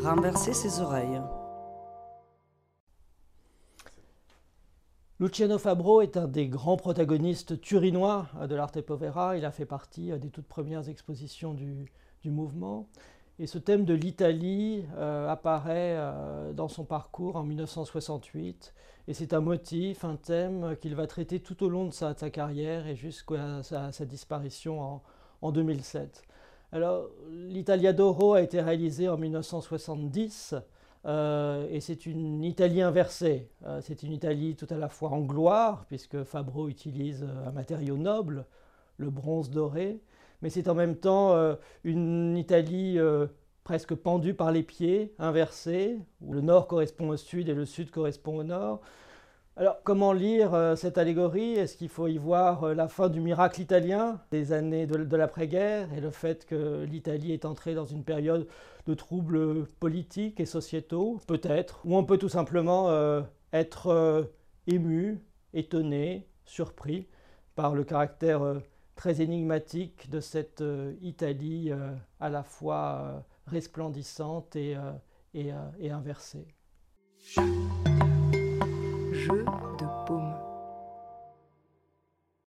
renverser ses oreilles. Luciano Fabro est un des grands protagonistes turinois de l'Arte Povera. Il a fait partie des toutes premières expositions du, mouvement. Et ce thème de l'Italie euh, apparaît euh, dans son parcours en 1968. Et c'est un motif, un thème qu'il va traiter tout au long de sa, carrière et jusqu'à sa, disparition en, en 2007. Alors, l'Italia d'Oro a été réalisé en 1970 euh, et c'est une Italie inversée. Euh, c'est une Italie tout à la fois en gloire, puisque Fabro utilise euh, un matériau noble, le bronze doré, mais c'est en même temps une Italie presque pendue par les pieds, inversée, où le nord correspond au sud et le sud correspond au nord. Alors, comment lire euh, cette allégorie? Est-ce qu'il faut y voir euh, la fin du miracle italien des années de, l'après-guerre et le fait que l'Italie est entrée dans une période de troubles politiques et sociétaux? Peut-être. Ou on peut tout simplement euh, être ému, étonné, surpris par le caractère très énigmatique de cette Italie à la fois resplendissante et, inversée.